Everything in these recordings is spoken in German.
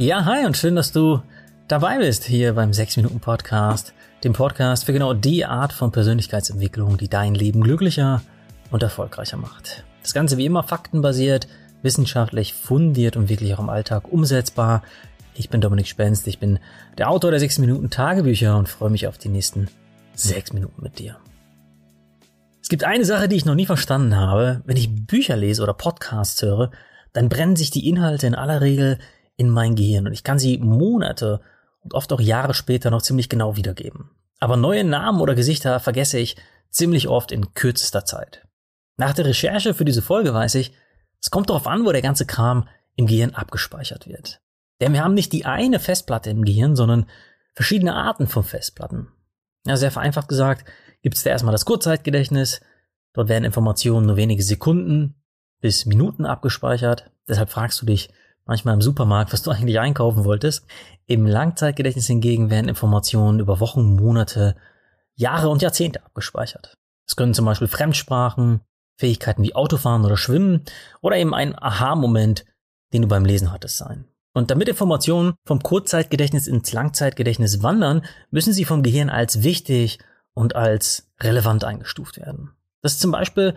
Ja, hi und schön, dass du dabei bist hier beim 6 Minuten Podcast, dem Podcast für genau die Art von Persönlichkeitsentwicklung, die dein Leben glücklicher und erfolgreicher macht. Das Ganze wie immer faktenbasiert, wissenschaftlich fundiert und wirklich auch im Alltag umsetzbar. Ich bin Dominik Spenst, ich bin der Autor der 6 Minuten Tagebücher und freue mich auf die nächsten 6 Minuten mit dir. Es gibt eine Sache, die ich noch nie verstanden habe. Wenn ich Bücher lese oder Podcasts höre, dann brennen sich die Inhalte in aller Regel in mein Gehirn und ich kann sie Monate und oft auch Jahre später noch ziemlich genau wiedergeben. Aber neue Namen oder Gesichter vergesse ich ziemlich oft in kürzester Zeit. Nach der Recherche für diese Folge weiß ich, es kommt darauf an, wo der ganze Kram im Gehirn abgespeichert wird. Denn wir haben nicht die eine Festplatte im Gehirn, sondern verschiedene Arten von Festplatten. Ja, sehr vereinfacht gesagt, gibt es da erstmal das Kurzzeitgedächtnis. Dort werden Informationen nur wenige Sekunden bis Minuten abgespeichert. Deshalb fragst du dich, manchmal im Supermarkt, was du eigentlich einkaufen wolltest. Im Langzeitgedächtnis hingegen werden Informationen über Wochen, Monate, Jahre und Jahrzehnte abgespeichert. Es können zum Beispiel Fremdsprachen, Fähigkeiten wie Autofahren oder Schwimmen oder eben ein Aha-Moment, den du beim Lesen hattest, sein. Und damit Informationen vom Kurzzeitgedächtnis ins Langzeitgedächtnis wandern, müssen sie vom Gehirn als wichtig und als relevant eingestuft werden. Das ist zum Beispiel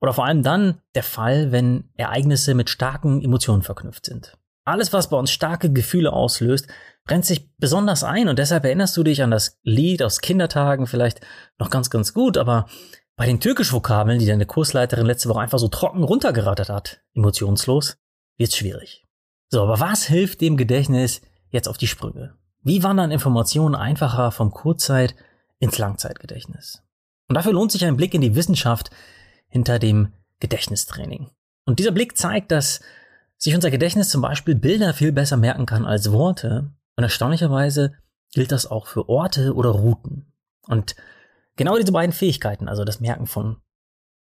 oder vor allem dann der Fall, wenn Ereignisse mit starken Emotionen verknüpft sind. Alles, was bei uns starke Gefühle auslöst, brennt sich besonders ein und deshalb erinnerst du dich an das Lied aus Kindertagen vielleicht noch ganz, ganz gut, aber bei den Türkisch-Vokabeln, die deine Kursleiterin letzte Woche einfach so trocken runtergerattert hat, emotionslos, wird's schwierig. So, aber was hilft dem Gedächtnis jetzt auf die Sprünge? Wie wandern Informationen einfacher vom Kurzzeit ins Langzeitgedächtnis? Und dafür lohnt sich ein Blick in die Wissenschaft, hinter dem Gedächtnistraining. Und dieser Blick zeigt, dass sich unser Gedächtnis zum Beispiel Bilder viel besser merken kann als Worte. Und erstaunlicherweise gilt das auch für Orte oder Routen. Und genau diese beiden Fähigkeiten, also das Merken von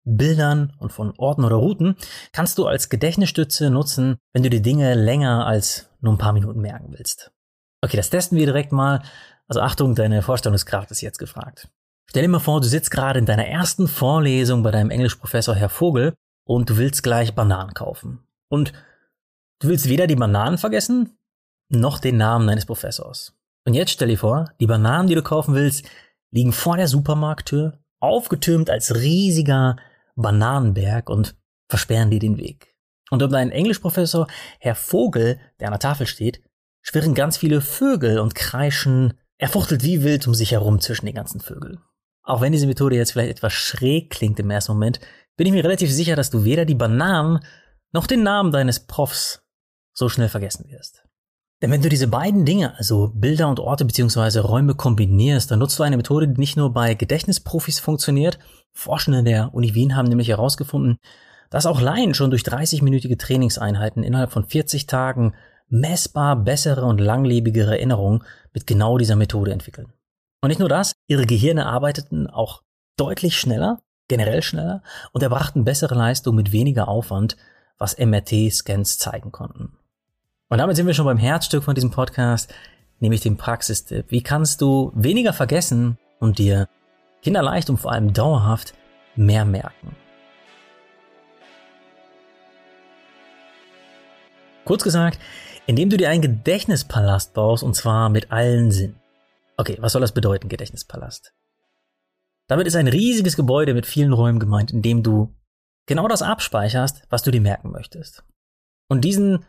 Bildern und von Orten oder Routen, kannst du als Gedächtnisstütze nutzen, wenn du die Dinge länger als nur ein paar Minuten merken willst. Okay, das testen wir direkt mal. Also Achtung, deine Vorstellungskraft ist jetzt gefragt. Stell dir mal vor, du sitzt gerade in deiner ersten Vorlesung bei deinem Englischprofessor Herr Vogel und du willst gleich Bananen kaufen. Und du willst weder die Bananen vergessen, noch den Namen deines Professors. Und jetzt stell dir vor, die Bananen, die du kaufen willst, liegen vor der Supermarkttür, aufgetürmt als riesiger Bananenberg und versperren dir den Weg. Und um deinen Englischprofessor, Herr Vogel, der an der Tafel steht, schwirren ganz viele Vögel und kreischen, er fuchtelt wie wild um sich herum zwischen den ganzen Vögeln. Auch wenn diese Methode jetzt vielleicht etwas schräg klingt im ersten Moment, bin ich mir relativ sicher, dass du weder die Bananen noch den Namen deines Profs so schnell vergessen wirst. Denn wenn du diese beiden Dinge, also Bilder und Orte bzw. Räume kombinierst, dann nutzt du eine Methode, die nicht nur bei Gedächtnisprofis funktioniert. Forschende der Uni Wien haben nämlich herausgefunden, dass auch Laien schon durch 30-minütige Trainingseinheiten innerhalb von 40 Tagen messbar bessere und langlebigere Erinnerungen mit genau dieser Methode entwickeln. Und nicht nur das, ihre Gehirne arbeiteten auch deutlich schneller, generell schneller und erbrachten bessere Leistung mit weniger Aufwand, was MRT-Scans zeigen konnten. Und damit sind wir schon beim Herzstück von diesem Podcast, nämlich dem Praxistipp. Wie kannst du weniger vergessen und dir kinderleicht und vor allem dauerhaft mehr merken? Kurz gesagt, indem du dir einen Gedächtnispalast baust und zwar mit allen Sinnen. Okay, was soll das bedeuten, Gedächtnispalast? Damit ist ein riesiges Gebäude mit vielen Räumen gemeint, in dem du genau das abspeicherst, was du dir merken möchtest. Und diesen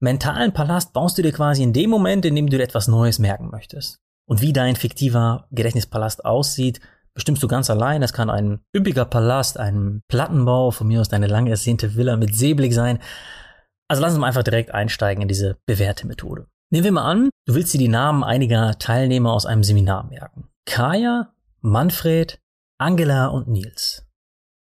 mentalen Palast baust du dir quasi in dem Moment, in dem du dir etwas Neues merken möchtest. Und wie dein fiktiver Gedächtnispalast aussieht, bestimmst du ganz allein. Es kann ein üppiger Palast, ein Plattenbau, von mir aus deine lang ersehnte Villa mit Seeblick sein. Also lass uns mal einfach direkt einsteigen in diese bewährte Methode. Nehmen wir mal an, du willst dir die Namen einiger Teilnehmer aus einem Seminar merken. Kaya, Manfred, Angela und Nils.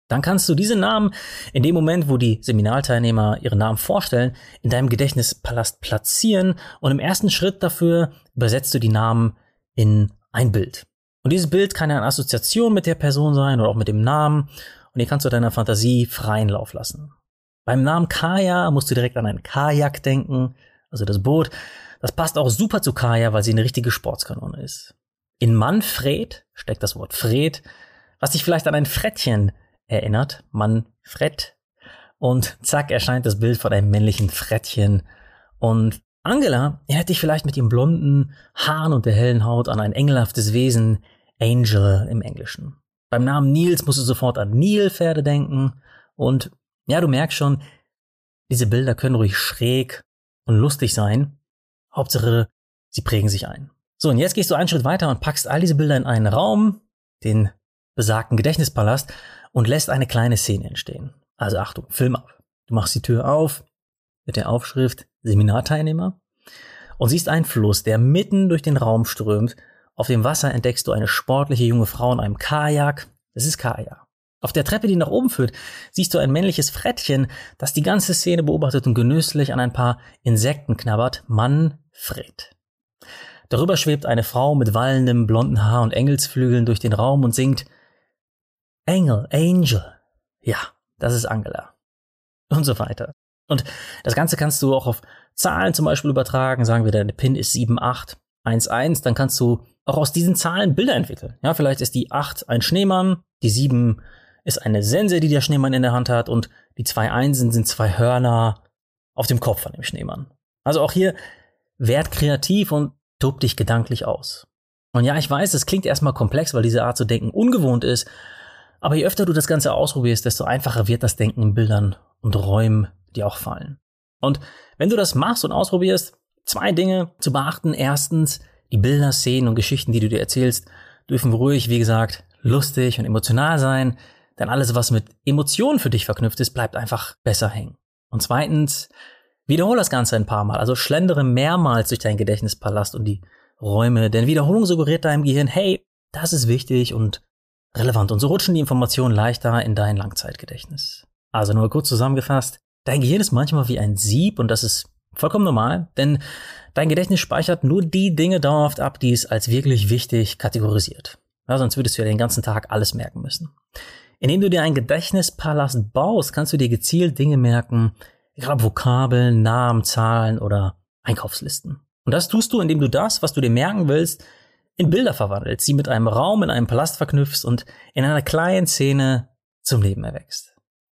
Dann kannst du diese Namen in dem Moment, wo die Seminarteilnehmer ihre Namen vorstellen, in deinem Gedächtnispalast platzieren und im ersten Schritt dafür übersetzt du die Namen in ein Bild. Und dieses Bild kann ja eine Assoziation mit der Person sein oder auch mit dem Namen und hier kannst du deiner Fantasie freien Lauf lassen. Beim Namen Kaya musst du direkt an ein Kajak denken, also das Boot. Das passt auch super zu Kaya, weil sie eine richtige Sportskanone ist. In Manfred steckt das Wort Fred, was dich vielleicht an ein Frettchen erinnert. Manfred. Und zack erscheint das Bild von einem männlichen Frettchen. Und Angela erinnert dich vielleicht mit ihren blonden Haaren und der hellen Haut an ein engelhaftes Wesen, Angel im Englischen. Beim Namen Nils musst du sofort an Nilpferde denken und ja, du merkst schon, diese Bilder können ruhig schräg und lustig sein. Hauptsache, sie prägen sich ein. So, und jetzt gehst du einen Schritt weiter und packst all diese Bilder in einen Raum, den besagten Gedächtnispalast, und lässt eine kleine Szene entstehen. Also Achtung, Film ab. Du machst die Tür auf mit der Aufschrift Seminarteilnehmer und siehst einen Fluss, der mitten durch den Raum strömt. Auf dem Wasser entdeckst du eine sportliche junge Frau in einem Kajak. Das ist Kajak. Auf der Treppe, die nach oben führt, siehst du ein männliches Frettchen, das die ganze Szene beobachtet und genüsslich an ein paar Insekten knabbert. Manfred. Darüber schwebt eine Frau mit wallendem blonden Haar und Engelsflügeln durch den Raum und singt Engel, Angel. Ja, das ist Angela. Und so weiter. Und das Ganze kannst du auch auf Zahlen zum Beispiel übertragen. Sagen wir, deine PIN ist 7811. Dann kannst du auch aus diesen Zahlen Bilder entwickeln. Ja, vielleicht ist die 8 ein Schneemann, die 7 ist eine Sense, die der Schneemann in der Hand hat und die zwei Einsen sind zwei Hörner auf dem Kopf von dem Schneemann. Also auch hier werd kreativ und tob dich gedanklich aus. Und ja, ich weiß, es klingt erstmal komplex, weil diese Art zu denken ungewohnt ist, aber je öfter du das Ganze ausprobierst, desto einfacher wird das Denken in Bildern und Räumen dir auch fallen. Und wenn du das machst und ausprobierst, zwei Dinge zu beachten. Erstens, die Bilder, Szenen und Geschichten, die du dir erzählst, dürfen ruhig, wie gesagt, lustig und emotional sein. Denn alles, was mit Emotionen für dich verknüpft ist, bleibt einfach besser hängen. Und zweitens, wiederhole das Ganze ein paar Mal. Also schlendere mehrmals durch deinen Gedächtnispalast und die Räume. Denn Wiederholung suggeriert deinem Gehirn, hey, das ist wichtig und relevant. Und so rutschen die Informationen leichter in dein Langzeitgedächtnis. Also nur kurz zusammengefasst. Dein Gehirn ist manchmal wie ein Sieb und das ist vollkommen normal, denn dein Gedächtnis speichert nur die Dinge dauerhaft ab, die es als wirklich wichtig kategorisiert. Ja, sonst würdest du ja den ganzen Tag alles merken müssen. Indem du dir einen Gedächtnispalast baust, kannst du dir gezielt Dinge merken, egal ob Vokabeln, Namen, Zahlen oder Einkaufslisten. Und das tust du, indem du das, was du dir merken willst, in Bilder verwandelst, sie mit einem Raum in einem Palast verknüpfst und in einer kleinen Szene zum Leben erwächst.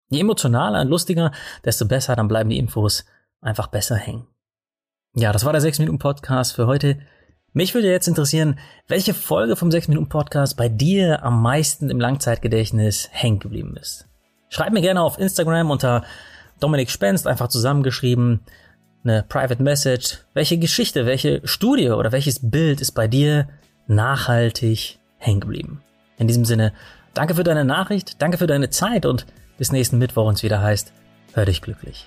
Je emotionaler und lustiger, desto besser, dann bleiben die Infos einfach besser hängen. Ja, das war der 6-Minuten-Podcast für heute. Mich würde jetzt interessieren, welche Folge vom 6-Minuten-Podcast bei dir am meisten im Langzeitgedächtnis hängen geblieben ist. Schreib mir gerne auf Instagram unter Dominik Spenst, einfach zusammengeschrieben, eine Private Message. Welche Geschichte, welche Studie oder welches Bild ist bei dir nachhaltig hängen geblieben? In diesem Sinne, danke für deine Nachricht, danke für deine Zeit und bis nächsten Mittwoch uns wieder heißt, hör dich glücklich.